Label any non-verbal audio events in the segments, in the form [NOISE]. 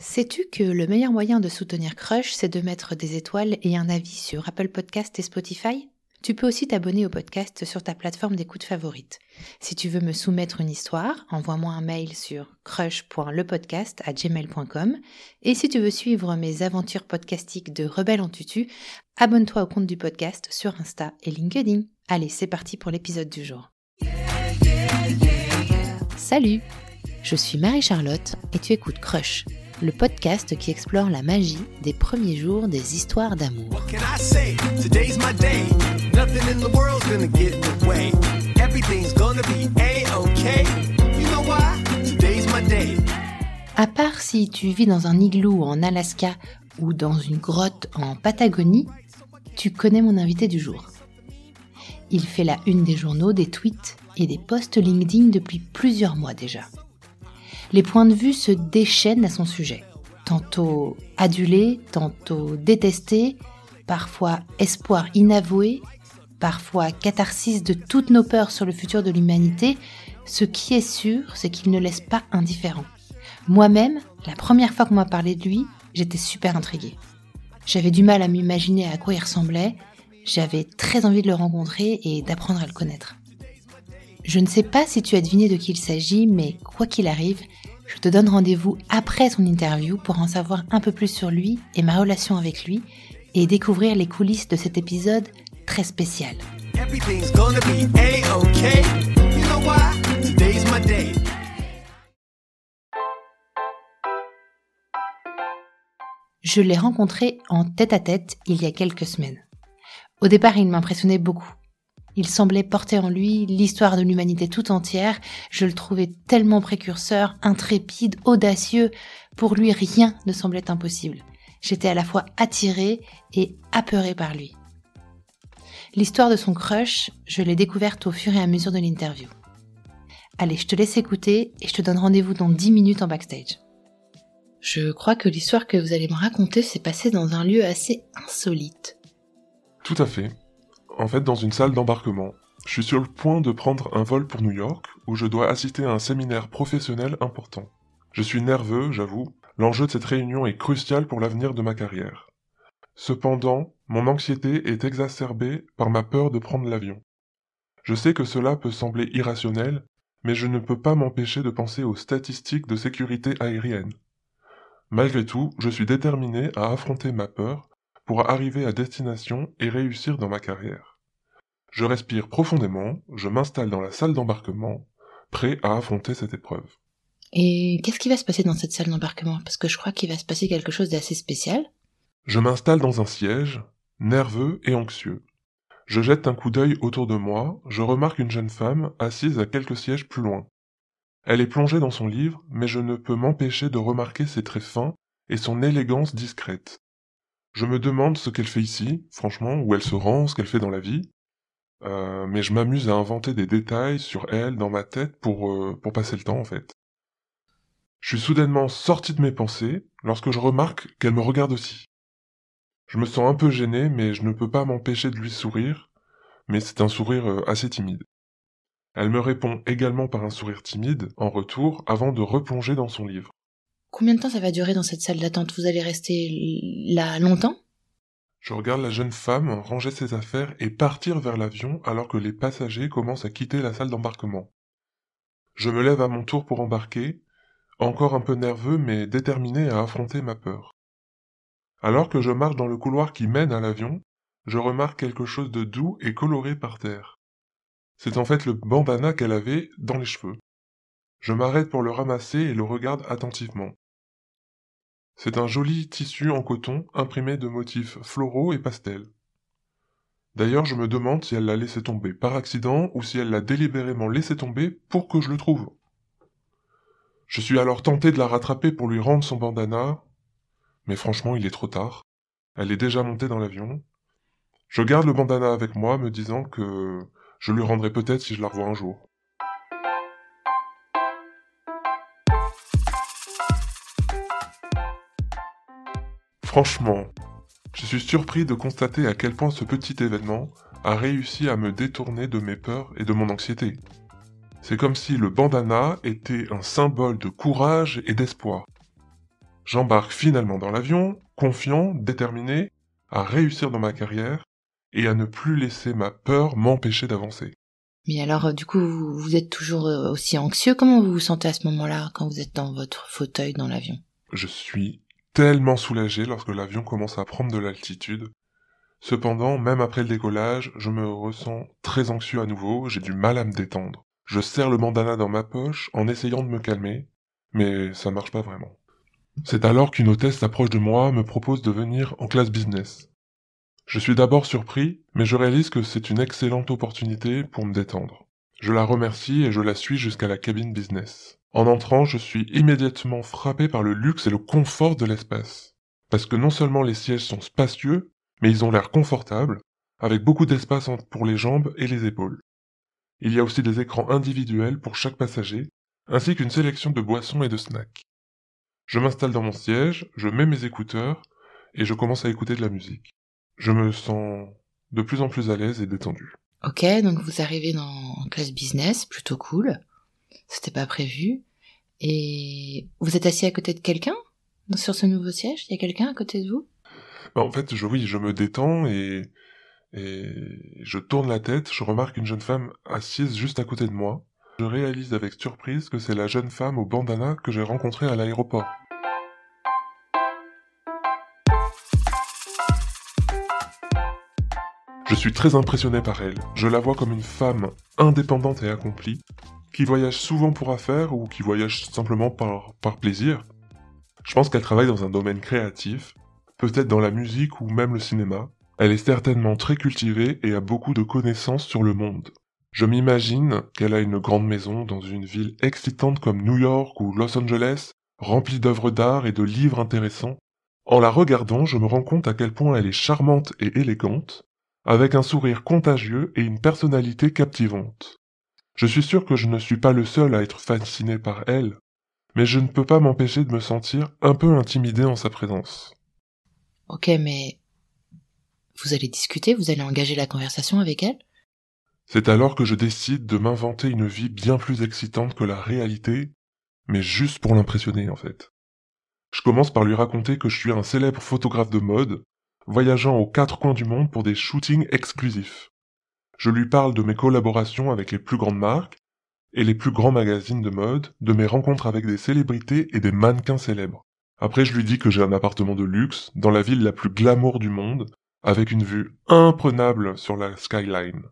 Sais-tu que le meilleur moyen de soutenir Crush, c'est de mettre des étoiles et un avis sur Apple Podcast et Spotify? Tu peux aussi t'abonner au podcast sur ta plateforme d'écoute favorite. Si tu veux me soumettre une histoire, envoie-moi un mail sur crush.lepodcast@gmail.com et si tu veux suivre mes aventures podcastiques de rebelle en tutu, abonne-toi au compte du podcast sur Insta et LinkedIn. Allez, c'est parti pour l'épisode du jour. Salut, je suis Marie-Charlotte et tu écoutes Crush le podcast qui explore la magie des premiers jours des histoires d'amour. À part si tu vis dans un igloo en Alaska ou dans une grotte en Patagonie, tu connais mon invité du jour. Il fait la une des journaux, des tweets et des posts LinkedIn depuis plusieurs mois déjà les points de vue se déchaînent à son sujet. Tantôt adulé, tantôt détesté, parfois espoir inavoué, parfois catharsis de toutes nos peurs sur le futur de l'humanité, ce qui est sûr, c'est qu'il ne laisse pas indifférent. Moi-même, la première fois qu'on m'a parlé de lui, j'étais super intriguée. J'avais du mal à m'imaginer à quoi il ressemblait, j'avais très envie de le rencontrer et d'apprendre à le connaître. Je ne sais pas si tu as deviné de qui il s'agit, mais quoi qu'il arrive, je te donne rendez-vous après son interview pour en savoir un peu plus sur lui et ma relation avec lui et découvrir les coulisses de cet épisode très spécial. Je l'ai rencontré en tête à tête il y a quelques semaines. Au départ, il m'impressionnait beaucoup. Il semblait porter en lui l'histoire de l'humanité tout entière. Je le trouvais tellement précurseur, intrépide, audacieux. Pour lui, rien ne semblait impossible. J'étais à la fois attirée et apeurée par lui. L'histoire de son crush, je l'ai découverte au fur et à mesure de l'interview. Allez, je te laisse écouter et je te donne rendez-vous dans 10 minutes en backstage. Je crois que l'histoire que vous allez me raconter s'est passée dans un lieu assez insolite. Tout à fait en fait dans une salle d'embarquement. Je suis sur le point de prendre un vol pour New York, où je dois assister à un séminaire professionnel important. Je suis nerveux, j'avoue, l'enjeu de cette réunion est crucial pour l'avenir de ma carrière. Cependant, mon anxiété est exacerbée par ma peur de prendre l'avion. Je sais que cela peut sembler irrationnel, mais je ne peux pas m'empêcher de penser aux statistiques de sécurité aérienne. Malgré tout, je suis déterminé à affronter ma peur pour arriver à destination et réussir dans ma carrière. Je respire profondément, je m'installe dans la salle d'embarquement, prêt à affronter cette épreuve. Et qu'est-ce qui va se passer dans cette salle d'embarquement? Parce que je crois qu'il va se passer quelque chose d'assez spécial. Je m'installe dans un siège, nerveux et anxieux. Je jette un coup d'œil autour de moi, je remarque une jeune femme assise à quelques sièges plus loin. Elle est plongée dans son livre, mais je ne peux m'empêcher de remarquer ses traits fins et son élégance discrète. Je me demande ce qu'elle fait ici, franchement, où elle se rend, ce qu'elle fait dans la vie. Euh, mais je m'amuse à inventer des détails sur elle dans ma tête pour, euh, pour passer le temps en fait. Je suis soudainement sorti de mes pensées lorsque je remarque qu'elle me regarde aussi. Je me sens un peu gêné, mais je ne peux pas m'empêcher de lui sourire, mais c'est un sourire euh, assez timide. Elle me répond également par un sourire timide en retour avant de replonger dans son livre. Combien de temps ça va durer dans cette salle d'attente? Vous allez rester là longtemps? Je regarde la jeune femme ranger ses affaires et partir vers l'avion alors que les passagers commencent à quitter la salle d'embarquement. Je me lève à mon tour pour embarquer, encore un peu nerveux mais déterminé à affronter ma peur. Alors que je marche dans le couloir qui mène à l'avion, je remarque quelque chose de doux et coloré par terre. C'est en fait le bandana qu'elle avait dans les cheveux. Je m'arrête pour le ramasser et le regarde attentivement. C'est un joli tissu en coton imprimé de motifs floraux et pastels. D'ailleurs, je me demande si elle l'a laissé tomber par accident ou si elle l'a délibérément laissé tomber pour que je le trouve. Je suis alors tenté de la rattraper pour lui rendre son bandana, mais franchement, il est trop tard. Elle est déjà montée dans l'avion. Je garde le bandana avec moi, me disant que je lui rendrai peut-être si je la revois un jour. Franchement, je suis surpris de constater à quel point ce petit événement a réussi à me détourner de mes peurs et de mon anxiété. C'est comme si le bandana était un symbole de courage et d'espoir. J'embarque finalement dans l'avion, confiant, déterminé à réussir dans ma carrière et à ne plus laisser ma peur m'empêcher d'avancer. Mais alors, euh, du coup, vous êtes toujours euh, aussi anxieux? Comment vous vous sentez à ce moment-là, quand vous êtes dans votre fauteuil dans l'avion? Je suis tellement soulagé lorsque l'avion commence à prendre de l'altitude. Cependant, même après le décollage, je me ressens très anxieux à nouveau, j'ai du mal à me détendre. Je serre le bandana dans ma poche en essayant de me calmer, mais ça marche pas vraiment. C'est alors qu'une hôtesse s'approche de moi, me propose de venir en classe business. Je suis d'abord surpris, mais je réalise que c'est une excellente opportunité pour me détendre. Je la remercie et je la suis jusqu'à la cabine business. En entrant, je suis immédiatement frappé par le luxe et le confort de l'espace. Parce que non seulement les sièges sont spacieux, mais ils ont l'air confortables, avec beaucoup d'espace pour les jambes et les épaules. Il y a aussi des écrans individuels pour chaque passager, ainsi qu'une sélection de boissons et de snacks. Je m'installe dans mon siège, je mets mes écouteurs, et je commence à écouter de la musique je me sens de plus en plus à l'aise et détendu. Ok, donc vous arrivez dans classe business, plutôt cool. C'était pas prévu. Et vous êtes assis à côté de quelqu'un sur ce nouveau siège? Il y a quelqu'un à côté de vous? Bah, En fait, oui, je me détends et je tourne la tête. Je remarque une jeune femme assise juste à côté de moi. Je réalise avec surprise que c'est la jeune femme au bandana que j'ai rencontrée à l'aéroport. Je suis très impressionné par elle. Je la vois comme une femme indépendante et accomplie, qui voyage souvent pour affaires ou qui voyage simplement par, plaisir. Je pense qu'elle travaille dans un domaine créatif, peut-être dans la musique ou même le cinéma. Elle est certainement très cultivée et a beaucoup de connaissances sur le monde. Je m'imagine qu'elle a une grande maison dans une ville excitante comme New York ou Los Angeles, remplie d'œuvres d'art et de livres intéressants. En la regardant, je me rends compte à quel point elle est charmante et élégante, avec un sourire contagieux et une personnalité captivante. Je suis sûr que je ne suis pas le seul à être fasciné par elle, mais je ne peux pas m'empêcher de me sentir un peu intimidé en sa présence. Ok, mais vous allez discuter, vous allez engager la conversation avec elle? C'est alors que je décide de m'inventer une vie bien plus excitante que la réalité, mais juste pour l'impressionner en fait. Je commence par lui raconter que je suis un célèbre photographe de mode, voyageant aux quatre coins du monde pour des shootings exclusifs. Je lui parle de mes collaborations avec les plus grandes marques et les plus grands magazines de mode, de mes rencontres avec des célébrités et des mannequins célèbres. Après, je lui dis que j'ai un appartement de luxe dans la ville la plus glamour du monde, avec une vue imprenable sur la skyline.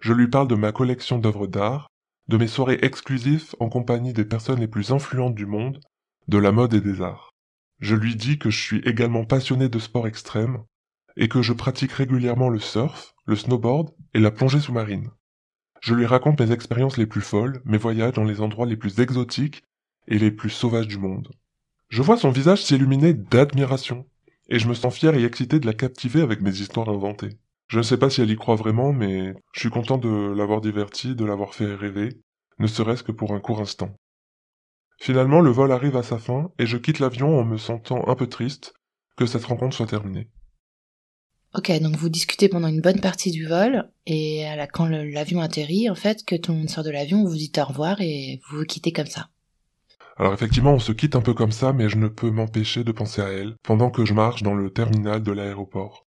Je lui parle de ma collection d'œuvres d'art, de mes soirées exclusives en compagnie des personnes les plus influentes du monde, de la mode et des arts. Je lui dis que je suis également passionné de sport extrême et que je pratique régulièrement le surf, le snowboard et la plongée sous-marine. Je lui raconte mes expériences les plus folles, mes voyages dans les endroits les plus exotiques et les plus sauvages du monde. Je vois son visage s'illuminer d'admiration, et je me sens fier et excité de la captiver avec mes histoires inventées. Je ne sais pas si elle y croit vraiment, mais je suis content de l'avoir divertie, de l'avoir fait rêver, ne serait-ce que pour un court instant. Finalement, le vol arrive à sa fin et je quitte l'avion en me sentant un peu triste que cette rencontre soit terminée. Ok, donc vous discutez pendant une bonne partie du vol et à la, quand l'avion atterrit, en fait, que tout le monde sort de l'avion, vous dites au revoir et vous vous quittez comme ça. Alors effectivement, on se quitte un peu comme ça, mais je ne peux m'empêcher de penser à elle pendant que je marche dans le terminal de l'aéroport.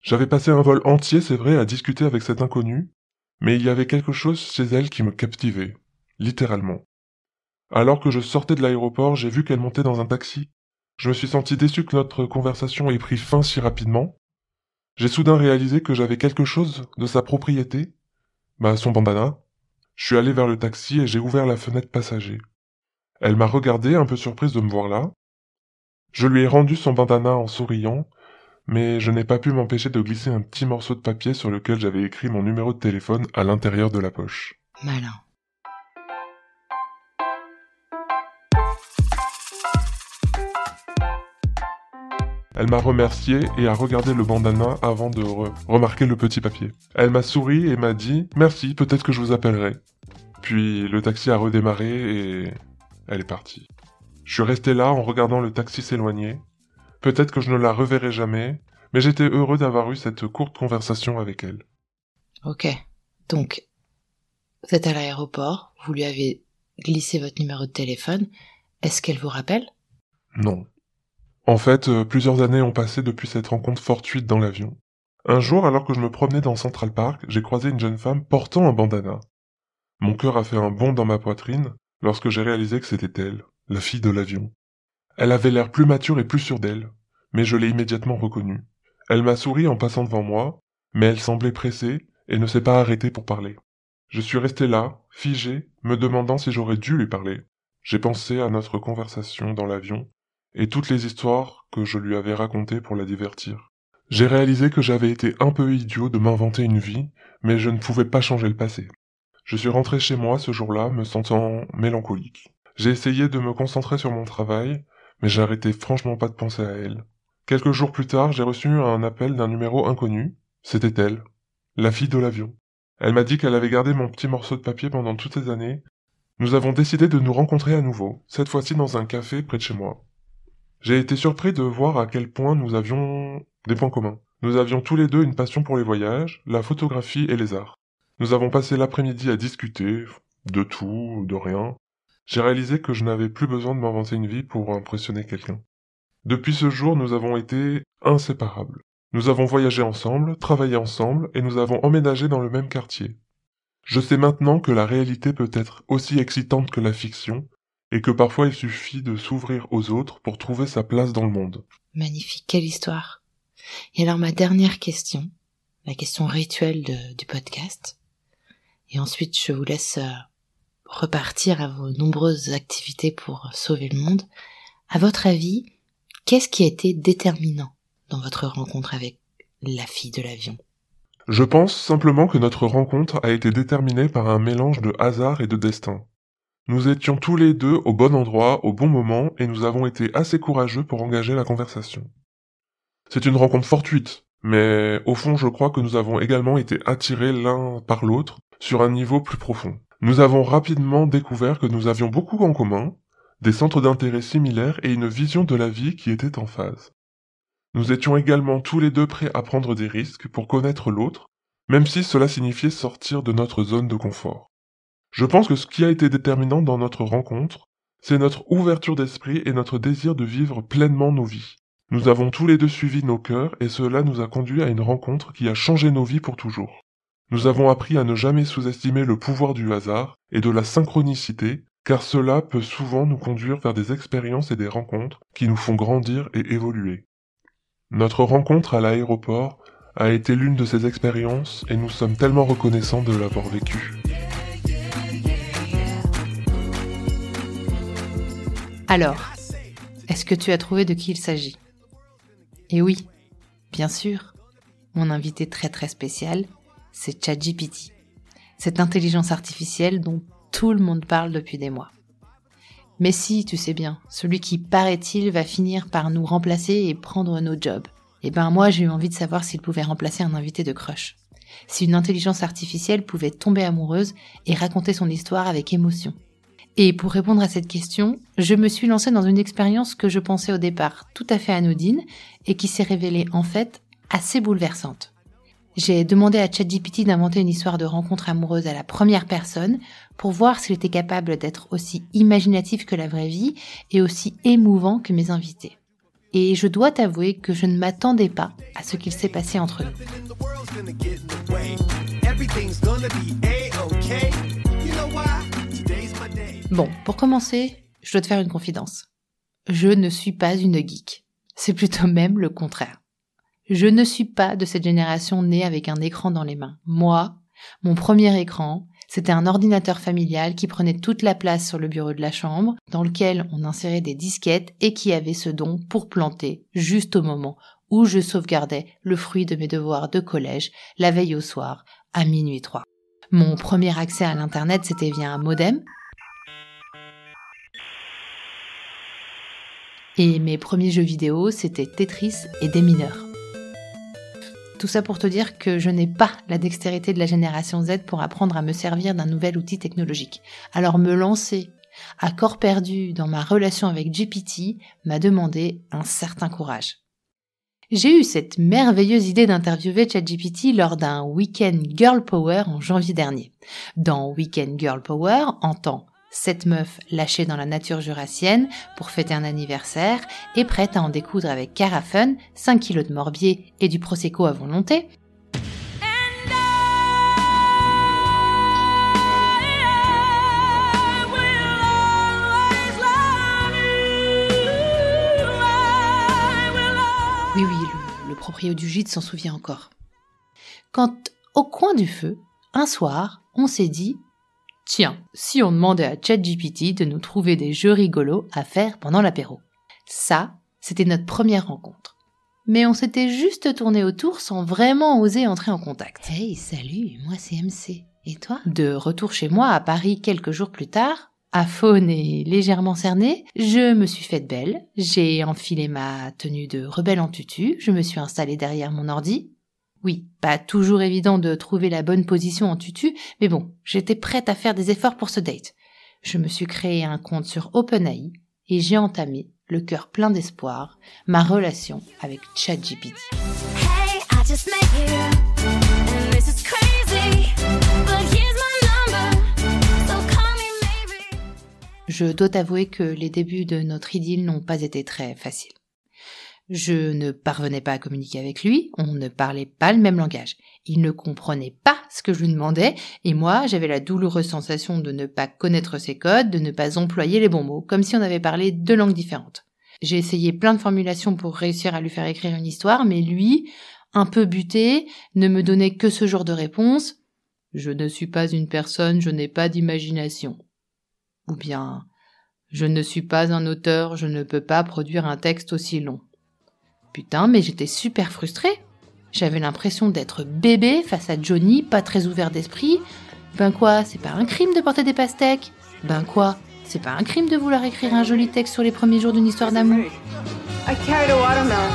J'avais passé un vol entier, c'est vrai, à discuter avec cette inconnue, mais il y avait quelque chose chez elle qui me captivait, littéralement. Alors que je sortais de l'aéroport, j'ai vu qu'elle montait dans un taxi. Je me suis senti déçu que notre conversation ait pris fin si rapidement. J'ai soudain réalisé que j'avais quelque chose de sa propriété. Bah, son bandana. Je suis allé vers le taxi et j'ai ouvert la fenêtre passager. Elle m'a regardé, un peu surprise de me voir là. Je lui ai rendu son bandana en souriant, mais je n'ai pas pu m'empêcher de glisser un petit morceau de papier sur lequel j'avais écrit mon numéro de téléphone à l'intérieur de la poche. Malin. Elle m'a remercié et a regardé le bandana avant de remarquer le petit papier. Elle m'a souri et m'a dit Merci, peut-être que je vous appellerai. Puis le taxi a redémarré et elle est partie. Je suis resté là en regardant le taxi s'éloigner. Peut-être que je ne la reverrai jamais, mais j'étais heureux d'avoir eu cette courte conversation avec elle. Ok. Donc, vous êtes à l'aéroport, vous lui avez glissé votre numéro de téléphone. Est-ce qu'elle vous rappelle? Non. En fait, euh, plusieurs années ont passé depuis cette rencontre fortuite dans l'avion. Un jour, alors que je me promenais dans Central Park, j'ai croisé une jeune femme portant un bandana. Mon cœur a fait un bond dans ma poitrine lorsque j'ai réalisé que c'était elle, la fille de l'avion. Elle avait l'air plus mature et plus sûre d'elle, mais je l'ai immédiatement reconnue. Elle m'a souri en passant devant moi, mais elle semblait pressée et ne s'est pas arrêtée pour parler. Je suis resté là, figé, me demandant si j'aurais dû lui parler. J'ai pensé à notre conversation dans l'avion et toutes les histoires que je lui avais racontées pour la divertir. J'ai réalisé que j'avais été un peu idiot de m'inventer une vie, mais je ne pouvais pas changer le passé. Je suis rentré chez moi ce jour-là, me sentant mélancolique. J'ai essayé de me concentrer sur mon travail, mais j'arrêtais franchement pas de penser à elle. Quelques jours plus tard, j'ai reçu un appel d'un numéro inconnu. C'était elle, la fille de l'avion. Elle m'a dit qu'elle avait gardé mon petit morceau de papier pendant toutes ces années. Nous avons décidé de nous rencontrer à nouveau, cette fois-ci dans un café près de chez moi. J'ai été surpris de voir à quel point nous avions des points communs. Nous avions tous les deux une passion pour les voyages, la photographie et les arts. Nous avons passé l'après-midi à discuter, de tout, de rien. J'ai réalisé que je n'avais plus besoin de m'inventer une vie pour impressionner quelqu'un. Depuis ce jour, nous avons été inséparables. Nous avons voyagé ensemble, travaillé ensemble, et nous avons emménagé dans le même quartier. Je sais maintenant que la réalité peut être aussi excitante que la fiction, et que parfois il suffit de s'ouvrir aux autres pour trouver sa place dans le monde. Magnifique, quelle histoire. Et alors ma dernière question, la question rituelle du podcast, et ensuite je vous laisse euh, repartir à vos nombreuses activités pour sauver le monde. À votre avis, qu'est-ce qui a été déterminant dans votre rencontre avec la fille de l'avion? Je pense simplement que notre rencontre a été déterminée par un mélange de hasard et de destin. Nous étions tous les deux au bon endroit, au bon moment, et nous avons été assez courageux pour engager la conversation. C'est une rencontre fortuite, mais au fond je crois que nous avons également été attirés l'un par l'autre sur un niveau plus profond. Nous avons rapidement découvert que nous avions beaucoup en commun, des centres d'intérêt similaires et une vision de la vie qui était en phase. Nous étions également tous les deux prêts à prendre des risques pour connaître l'autre, même si cela signifiait sortir de notre zone de confort. Je pense que ce qui a été déterminant dans notre rencontre, c'est notre ouverture d'esprit et notre désir de vivre pleinement nos vies. Nous avons tous les deux suivi nos cœurs et cela nous a conduit à une rencontre qui a changé nos vies pour toujours. Nous avons appris à ne jamais sous-estimer le pouvoir du hasard et de la synchronicité, car cela peut souvent nous conduire vers des expériences et des rencontres qui nous font grandir et évoluer. Notre rencontre à l'aéroport a été l'une de ces expériences et nous sommes tellement reconnaissants de l'avoir vécue. Alors, est-ce que tu as trouvé de qui il s'agit? Et oui, bien sûr, mon invité très très spécial, c'est ChatGPT, cette intelligence artificielle dont tout le monde parle depuis des mois. Mais si, tu sais bien, celui qui, paraît-il, va finir par nous remplacer et prendre nos jobs. Eh ben moi, j'ai eu envie de savoir s'il pouvait remplacer un invité de crush. Si une intelligence artificielle pouvait tomber amoureuse et raconter son histoire avec émotion. Et pour répondre à cette question, je me suis lancée dans une expérience que je pensais au départ tout à fait anodine et qui s'est révélée en fait assez bouleversante. J'ai demandé à ChatGPT d'inventer une histoire de rencontre amoureuse à la première personne pour voir s'il était capable d'être aussi imaginatif que la vraie vie et aussi émouvant que mes invités. Et je dois t'avouer que je ne m'attendais pas à ce qu'il s'est passé entre nous. Bon, pour commencer, je dois te faire une confidence. Je ne suis pas une geek. C'est plutôt même le contraire. Je ne suis pas de cette génération née avec un écran dans les mains. Moi, mon premier écran, c'était un ordinateur familial qui prenait toute la place sur le bureau de la chambre, dans lequel on insérait des disquettes et qui avait ce don pour planter juste au moment où je sauvegardais le fruit de mes devoirs de collège la veille au soir, à minuit 3. Mon premier accès à l'Internet, c'était via un modem, Et mes premiers jeux vidéo, c'était Tetris et des mineurs. Tout ça pour te dire que je n'ai pas la dextérité de la génération Z pour apprendre à me servir d'un nouvel outil technologique. Alors me lancer à corps perdu dans ma relation avec GPT m'a demandé un certain courage. J'ai eu cette merveilleuse idée d'interviewer ChatGPT lors d'un Weekend Girl Power en janvier dernier. Dans Weekend Girl Power, en temps Cette meuf lâchée dans la nature jurassienne pour fêter un anniversaire et prête à en découdre avec Carafun, 5 kilos de morbier et du prosecco à volonté. Oui, oui, le, le proprio du gîte s'en souvient encore. Quand, au coin du feu, un soir, on s'est dit Tiens, si on demandait à ChatGPT de nous trouver des jeux rigolos à faire pendant l'apéro. Ça, c'était notre première rencontre. Mais on s'était juste tourné autour sans vraiment oser entrer en contact. Hey, salut, moi c'est MC. Et toi? De retour chez moi à Paris quelques jours plus tard, à faune et légèrement cernée, je me suis faite belle, j'ai enfilé ma tenue de rebelle en tutu, je me suis installée derrière mon ordi, oui, pas toujours évident de trouver la bonne position en tutu, mais bon, j'étais prête à faire des efforts pour ce date. Je me suis créé un compte sur OpenAI et j'ai entamé, le cœur plein d'espoir, ma relation avec ChatGPT. Hey, so. Je dois t'avouer que les débuts de notre idylle n'ont pas été très faciles. Je ne parvenais pas à communiquer avec lui, on ne parlait pas le même langage. Il ne comprenait pas ce que je lui demandais, et moi j'avais la douloureuse sensation de ne pas connaître ses codes, de ne pas employer les bons mots, comme si on avait parlé deux langues différentes. J'ai essayé plein de formulations pour réussir à lui faire écrire une histoire, mais lui, un peu buté, ne me donnait que ce genre de réponse. Je ne suis pas une personne, je n'ai pas d'imagination. Ou bien, je ne suis pas un auteur, je ne peux pas produire un texte aussi long. Putain, mais j'étais super frustrée. J'avais l'impression d'être bébé face à Johnny, pas très ouvert d'esprit. Ben quoi, c'est pas un crime de porter des pastèques? Ben quoi, c'est pas un crime de vouloir écrire un joli texte sur les premiers jours d'une histoire d'amour? I carried a watermelon.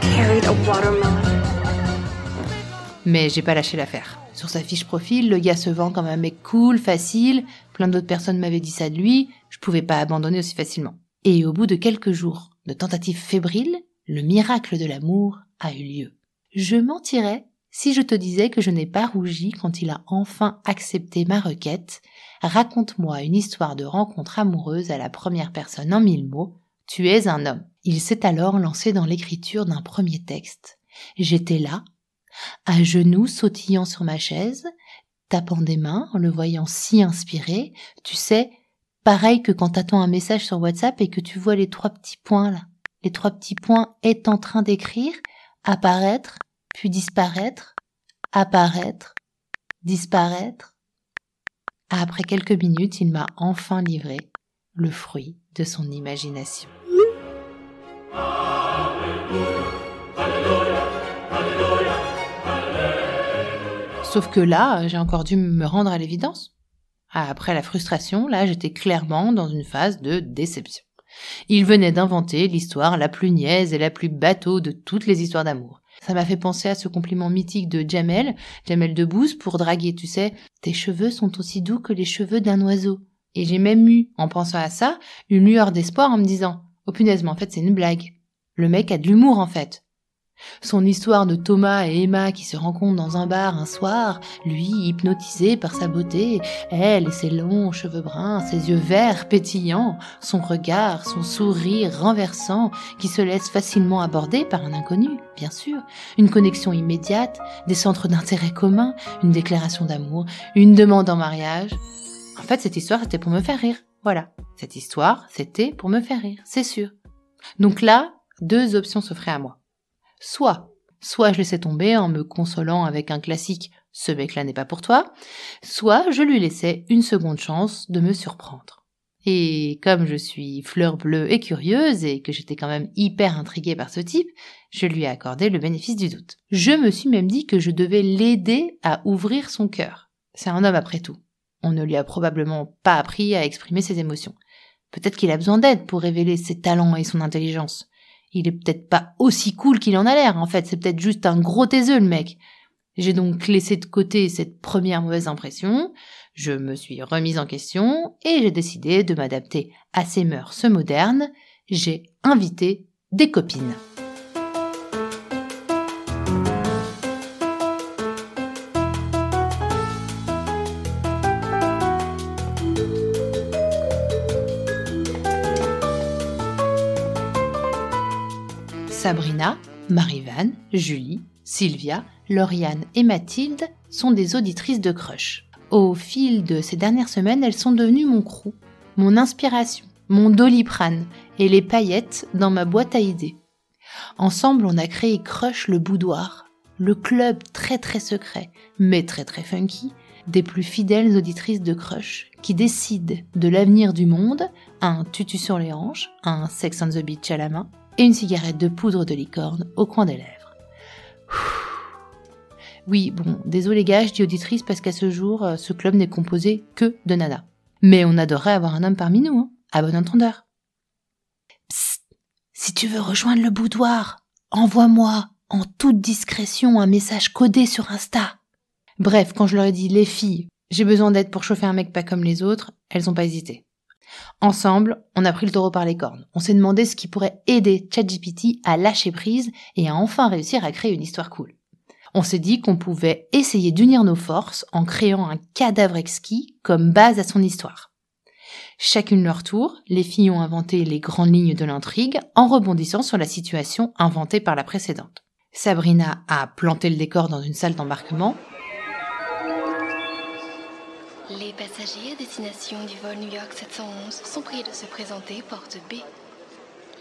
Carried a watermelon. Mais j'ai pas lâché l'affaire. Sur sa fiche profil, le gars se vend comme un mec cool, facile. Plein d'autres personnes m'avaient dit ça de lui. Je pouvais pas abandonner aussi facilement. Et au bout de quelques jours de tentatives fébriles, le miracle de l'amour a eu lieu. Je mentirais si je te disais que je n'ai pas rougi quand il a enfin accepté ma requête. Raconte-moi une histoire de rencontre amoureuse à la première personne en mille mots. Tu es un homme. Il s'est alors lancé dans l'écriture d'un premier texte. J'étais là, à genoux sautillant sur ma chaise, tapant des mains en le voyant si inspiré, tu sais, pareil que quand t'attends un message sur WhatsApp et que tu vois les trois petits points là, les trois petits points est en train d'écrire, apparaître, puis disparaître, apparaître, disparaître. Après quelques minutes, il m'a enfin livré le fruit de son imagination. Sauf que là, j'ai encore dû me rendre à l'évidence. Après la frustration, là, j'étais clairement dans une phase de déception. Il venait d'inventer l'histoire la plus niaise et la plus bateau de toutes les histoires d'amour. Ça m'a fait penser à ce compliment mythique de Jamel, Jamel Debbouze, pour draguer, tu sais, tes cheveux sont aussi doux que les cheveux d'un oiseau. Et j'ai même eu, en pensant à ça, une lueur d'espoir en me disant, oh punaise, mais en fait c'est une blague. Le mec a de l'humour en fait. Son histoire de Thomas et Emma qui se rencontrent dans un bar un soir, lui hypnotisé par sa beauté, elle et ses longs cheveux bruns, ses yeux verts pétillants, son regard, son sourire renversant qui se laisse facilement aborder par un inconnu, bien sûr, une connexion immédiate, des centres d'intérêt communs, une déclaration d'amour, une demande en mariage. En fait, cette histoire, c'était pour me faire rire. Voilà. Cette histoire, c'était pour me faire rire, c'est sûr. Donc là, deux options s'offraient à moi. Soit, soit je laissais tomber en me consolant avec un classique ce mec-là n'est pas pour toi, soit je lui laissais une seconde chance de me surprendre. Et comme je suis fleur bleue et curieuse et que j'étais quand même hyper intriguée par ce type, je lui ai accordé le bénéfice du doute. Je me suis même dit que je devais l'aider à ouvrir son cœur. C'est un homme après tout. On ne lui a probablement pas appris à exprimer ses émotions. Peut-être qu'il a besoin d'aide pour révéler ses talents et son intelligence. Il est peut-être pas aussi cool qu'il en a l'air, en fait, c'est peut-être juste un gros taiseux, le mec. J'ai donc laissé de côté cette première mauvaise impression, je me suis remise en question et j'ai décidé de m'adapter à ces mœurs modernes. J'ai invité des copines. Sabrina, Marivan, Julie, Sylvia, Lauriane et Mathilde sont des auditrices de Crush. Au fil de ces dernières semaines, elles sont devenues mon crew, mon inspiration, mon doliprane et les paillettes dans ma boîte à idées. Ensemble, on a créé Crush le Boudoir, le club très très secret, mais très très funky, des plus fidèles auditrices de Crush qui décident de l'avenir du monde, un tutu sur les hanches, un Sex on the Beach à la main et une cigarette de poudre de licorne au coin des lèvres. Oui, bon, désolé gars, je dis auditrice parce qu'à ce jour, euh, ce club n'est composé que de nana. Mais on adorerait avoir un homme parmi nous, hein, à bon entendeur. Psst, si tu veux rejoindre le boudoir, envoie-moi en toute discrétion un message codé sur Insta. Bref, quand je leur ai dit les filles, j'ai besoin d'aide pour chauffer un mec pas comme les autres, elles n'ont pas hésité. Ensemble, on a pris le taureau par les cornes. On s'est demandé ce qui pourrait aider ChatGPT à lâcher prise et à enfin réussir à créer une histoire cool. On s'est dit qu'on pouvait essayer d'unir nos forces en créant un cadavre exquis comme base à son histoire. Chacune leur tour, les filles ont inventé les grandes lignes de l'intrigue en rebondissant sur la situation inventée par la précédente. Sabrina a planté le décor dans une salle d'embarquement. Les passagers à destination du vol New York 711 sont priés de se présenter porte B.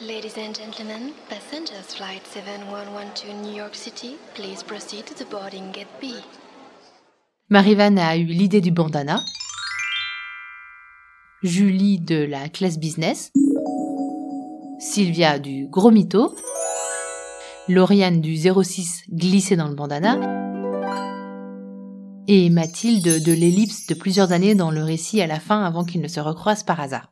Ladies and gentlemen, passengers flight 7112 New York City, please proceed to the boarding gate B. Marivan a eu l'idée du bandana. Julie de la classe business. Sylvia du gros mytho. Lauriane du 06 glissé dans le bandana. Et Mathilde de l'ellipse de plusieurs années dans le récit à la fin avant qu'ils ne se recroisent par hasard.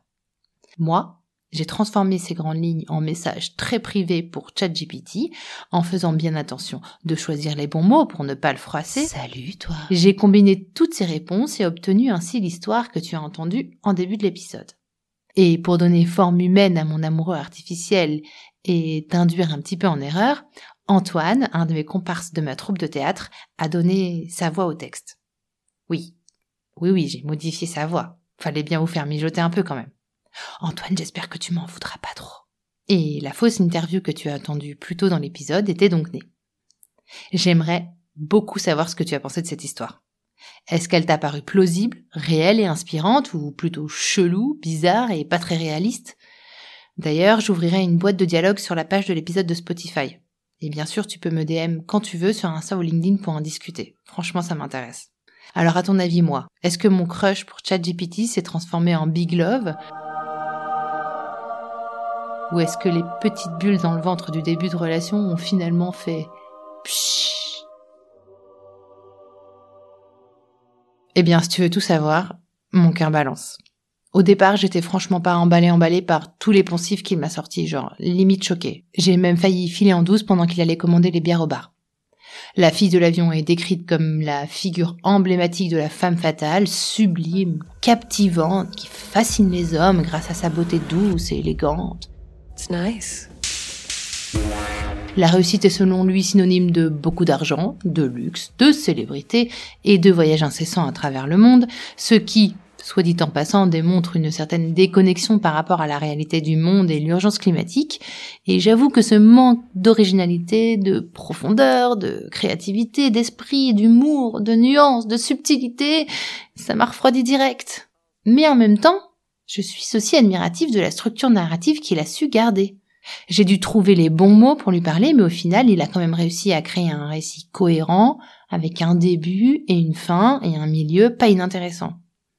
Moi, j'ai transformé ces grandes lignes en messages très privés pour ChatGPT en faisant bien attention de choisir les bons mots pour ne pas le froisser. Salut toi. J'ai combiné toutes ces réponses et obtenu ainsi l'histoire que tu as entendue en début de l'épisode. Et pour donner forme humaine à mon amoureux artificiel et t'induire un petit peu en erreur, Antoine, un de mes comparses de ma troupe de théâtre, a donné sa voix au texte. Oui, oui, oui, j'ai modifié sa voix. Fallait bien vous faire mijoter un peu quand même. Antoine, j'espère que tu m'en voudras pas trop. Et la fausse interview que tu as entendue plus tôt dans l'épisode était donc née. J'aimerais beaucoup savoir ce que tu as pensé de cette histoire. Est-ce qu'elle t'a paru plausible, réelle et inspirante, ou plutôt chelou, bizarre et pas très réaliste? D'ailleurs, j'ouvrirai une boîte de dialogue sur la page de l'épisode de Spotify. Et bien sûr, tu peux me DM quand tu veux sur Insta ou LinkedIn pour en discuter. Franchement, ça m'intéresse. Alors à ton avis, moi, est-ce que mon crush pour ChatGPT s'est transformé en Big Love? Ou est-ce que les petites bulles dans le ventre du début de relation ont finalement fait Eh bien, si tu veux tout savoir, mon cœur balance. Au départ, j'étais franchement pas emballée emballée par tous les poncifs qu'il m'a sortis, genre limite choquée. J'ai même failli filer en douce pendant qu'il allait commander les bières au bar. La fille de l'avion est décrite comme la figure emblématique de la femme fatale, sublime, captivante, qui fascine les hommes grâce à sa beauté douce et élégante. It's nice. La réussite est selon lui synonyme de beaucoup d'argent, de luxe, de célébrité et de voyages incessants à travers le monde, ce qui, soit dit en passant, démontre une certaine déconnexion par rapport à la réalité du monde et l'urgence climatique. Et j'avoue que ce manque d'originalité, de profondeur, de créativité, d'esprit, d'humour, de nuance, de subtilité, ça m'a refroidi direct. Mais en même temps, je suis aussi admirative de la structure narrative qu'il a su garder. J'ai dû trouver les bons mots pour lui parler, mais au final, il a quand même réussi à créer un récit cohérent, avec un début et une fin et un milieu pas inintéressant.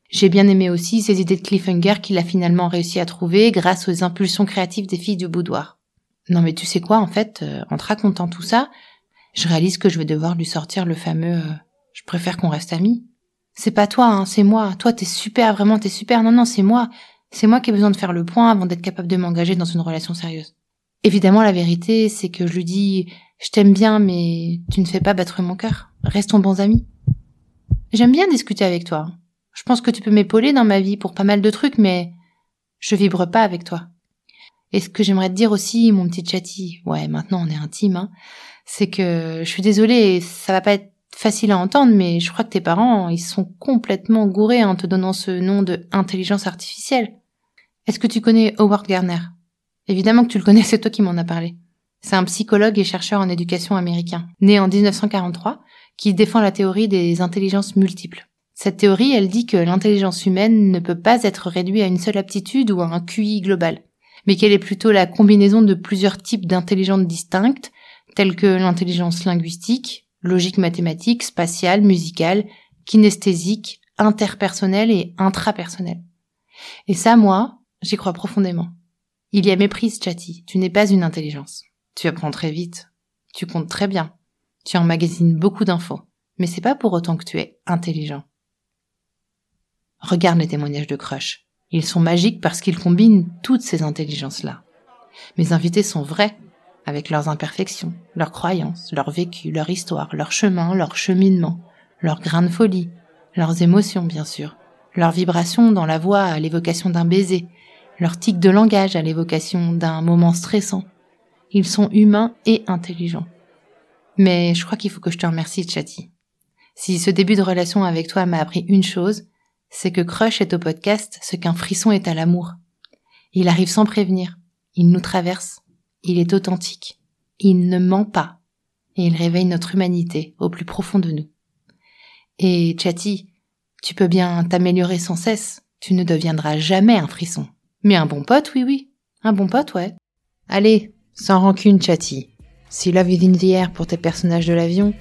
J'ai bien aimé aussi ses idées de cliffhanger qu'il a finalement réussi à trouver grâce aux impulsions créatives des filles du boudoir. Non mais tu sais quoi, en fait, euh, en te racontant tout ça, je réalise que je vais devoir lui sortir le fameux euh, je préfère qu'on reste amis. C'est pas toi, hein, c'est moi. Toi, t'es super, vraiment, t'es super. Non, non, c'est moi. C'est moi qui ai besoin de faire le point avant d'être capable de m'engager dans une relation sérieuse. Évidemment, la vérité, c'est que je lui dis je t'aime bien, mais tu ne fais pas battre mon cœur. Restons bons amis. J'aime bien discuter avec toi. Je pense que tu peux m'épauler dans ma vie pour pas mal de trucs, mais je vibre pas avec toi. Et ce que j'aimerais te dire aussi, mon petit chatty, ouais, maintenant on est intime, hein, c'est que je suis désolée, ça va pas être facile à entendre, mais je crois que tes parents, ils sont complètement gourés en te donnant ce nom de intelligence artificielle. Est-ce que tu connais Howard Gardner? Évidemment que tu le connais, [LAUGHS] c'est toi qui m'en as parlé. C'est un psychologue et chercheur en éducation américain, né en 1943, qui défend la théorie des intelligences multiples. Cette théorie, elle dit que l'intelligence humaine ne peut pas être réduite à une seule aptitude ou à un QI global, mais qu'elle est plutôt la combinaison de plusieurs types d'intelligence distinctes, telles que l'intelligence linguistique, logique mathématique, spatiale, musicale, kinesthésique, interpersonnelle et intrapersonnelle. Et ça, moi, j'y crois profondément. Il y a méprise, Chatty. Tu n'es pas une intelligence. Tu apprends très vite. Tu comptes très bien. Tu emmagasines beaucoup d'infos. Mais c'est pas pour autant que tu es intelligent. Regarde les témoignages de Crush. Ils sont magiques parce qu'ils combinent toutes ces intelligences-là. Mes invités sont vrais, avec leurs imperfections, leurs croyances, leur vécu, leur histoire, leur chemin, leur cheminement, leurs grains de folie, leurs émotions, bien sûr, leurs vibrations dans la voix à l'évocation d'un baiser, leurs tics de langage à l'évocation d'un moment stressant. Ils sont humains et intelligents. Mais je crois qu'il faut que je te remercie, Chatty. Si ce début de relation avec toi m'a appris une chose, c'est que Crush est au podcast ce qu'un frisson est à l'amour. Il arrive sans prévenir. Il nous traverse. Il est authentique. Il ne ment pas. Et il réveille notre humanité au plus profond de nous. Et Chatty, tu peux bien t'améliorer sans cesse. Tu ne deviendras jamais un frisson. Mais un bon pote, oui, oui. Un bon pote, ouais. Allez, sans rancune, Chatty. Si love is in the air pour tes personnages de l'avion,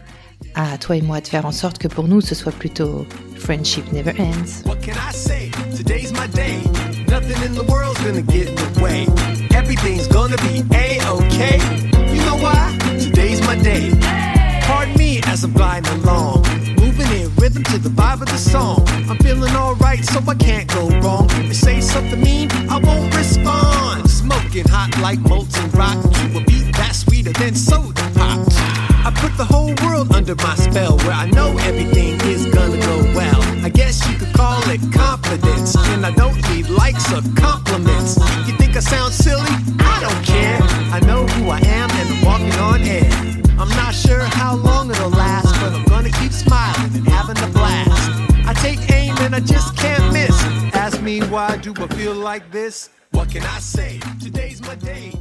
à toi et moi de faire en sorte que pour nous ce soit plutôt friendship never ends. What can I say? Today's my day. Nothing in the world's gonna get in the way. Everything's gonna be a-okay. You know why? Today's my day. Pardon me as I'm gliding along. Moving in rhythm to the vibe of the song. I'm feeling alright, so I can't go wrong. If you say something mean, I won't respond. Smoking hot like molten rock to a beat that's sweeter than soda pop. I put the whole world under my spell where I know everything is gonna go well. I guess you could call it confidence. And I don't need likes or compliments. You think I sound silly? I don't care. I know who I am and I'm walking on air. I'm not sure how long it'll last, but I'm gonna keep smiling and having a blast. I take aim and I just can't miss. Ask me why do I feel like this? What can I say? Today's my day.